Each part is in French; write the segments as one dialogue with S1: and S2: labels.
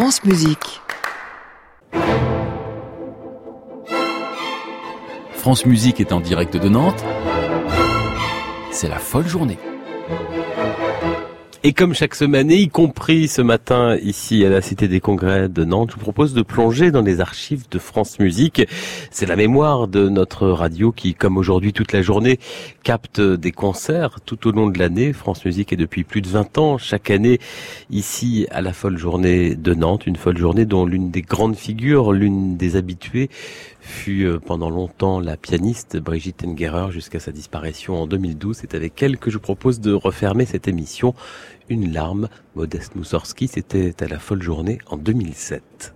S1: France Musique.
S2: France Musique est en direct de Nantes. C'est la folle journée.
S3: Et comme chaque semaine, y compris ce matin ici à la Cité des Congrès de Nantes, je vous propose de plonger dans les archives de France Musique. C'est la mémoire de notre radio qui, comme aujourd'hui toute la journée, capte des concerts tout au long de l'année. France Musique est depuis plus de 20 ans, chaque année, ici à la folle journée de Nantes, une folle journée dont l'une des grandes figures, l'une des habituées, fut euh, pendant longtemps la pianiste Brigitte Engerer jusqu'à sa disparition en 2012. C'est avec elle que je propose de refermer cette émission. Une larme, Modeste Moussorski, c'était à la folle journée en 2007.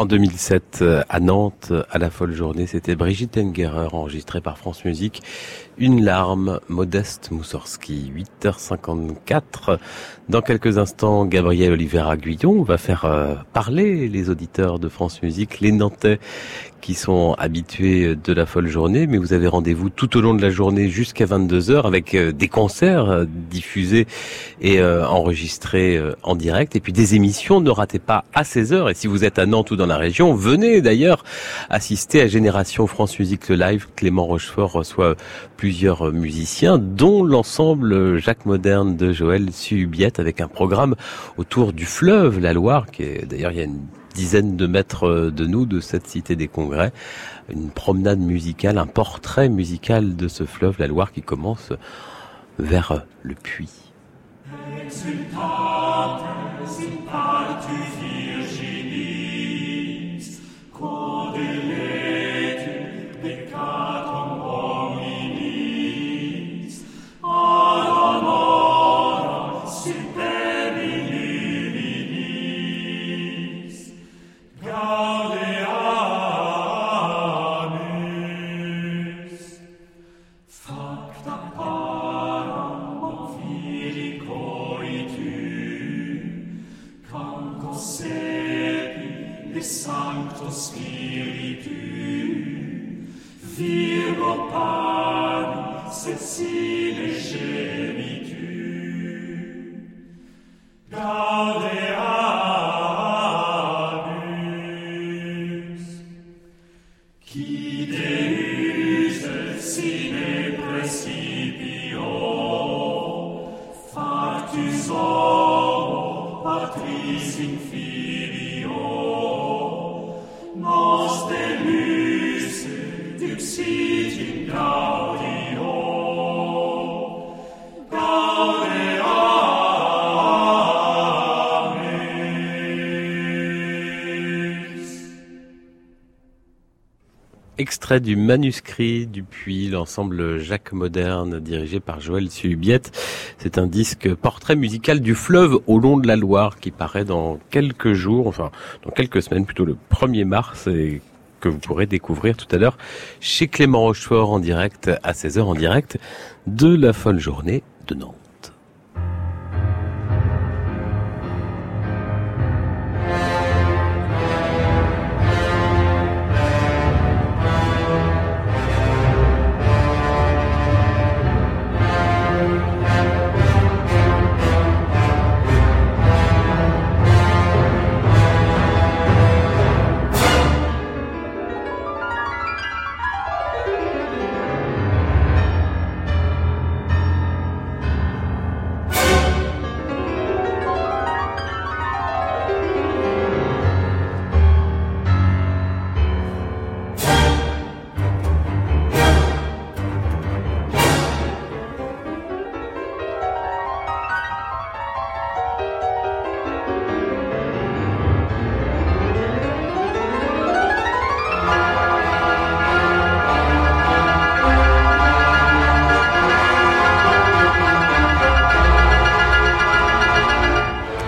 S3: En 2007, euh, à Nantes, à la folle journée, c'était Brigitte Engerer, enregistrée par France Musique. Une larme, Modeste Moussorski, 8h54. Dans quelques instants, Gabriel Oliver Aguillon va faire euh, parler les auditeurs de France Musique, les Nantais qui sont habitués de la folle journée, mais vous avez rendez-vous tout au long de la journée jusqu'à 22h avec euh, des concerts diffusés et enregistrés en direct et puis des émissions. Ne ratez pas à 16h et si vous êtes à Nantes ou dans région. Venez d'ailleurs assister à Génération France Musique Live. Clément Rochefort reçoit plusieurs musiciens, dont l'ensemble Jacques Moderne de Joël Subiette, avec un programme autour du fleuve, la Loire, qui est d'ailleurs il y a une dizaine de mètres de nous, de cette cité des congrès, une promenade musicale, un portrait musical de ce fleuve, la Loire, qui commence vers le puits. C'est si léger. Extrait du manuscrit du puits, l'ensemble Jacques Moderne dirigé par Joël Sulubiette. C'est un disque portrait musical du fleuve au long de la Loire qui paraît dans quelques jours, enfin dans quelques semaines, plutôt le 1er mars et que vous pourrez découvrir tout à l'heure chez Clément Rochefort en direct à 16h en direct de la folle journée de Nantes.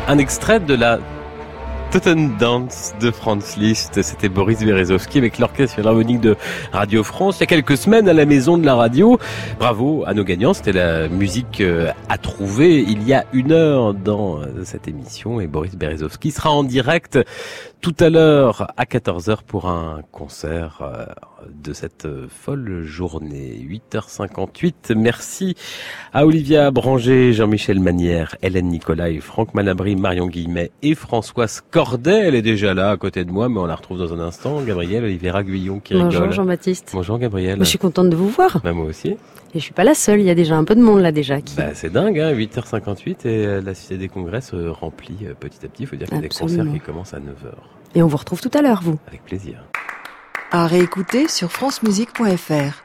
S3: Un extrait de la Totten Dance de Franz Liszt. C'était Boris Berezovski avec l'Orchestre Philharmonique de Radio France. Il y a quelques semaines à la Maison de la Radio. Bravo à nos gagnants. C'était la musique euh, à trouver il y a une heure dans euh, cette émission. Et Boris Berezovski sera en direct tout à l'heure à 14h pour un concert euh, de cette folle journée. 8h58. Merci à Olivia Branger, Jean-Michel Manière, Hélène Nicolas, Franck Malabry, Marion Guillemet et Françoise Cordet. Elle est déjà là à côté de moi, mais on la retrouve dans un instant. Gabrielle Olivera Guillon qui
S1: Bonjour
S3: rigole.
S1: Bonjour Jean-Baptiste.
S3: Bonjour Gabrielle.
S1: je suis contente de vous voir.
S3: Bah, moi aussi.
S1: Et je suis pas la seule, il y a déjà un peu de monde là déjà. Qui...
S3: Bah, c'est dingue, hein, 8h58 et euh, la Cité des Congrès se remplit euh, petit à petit. Il faut dire qu'il y a des concerts qui commencent à 9h.
S1: Et on vous retrouve tout à l'heure, vous.
S3: Avec plaisir.
S4: À réécouter sur francemusique.fr.